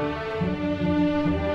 Música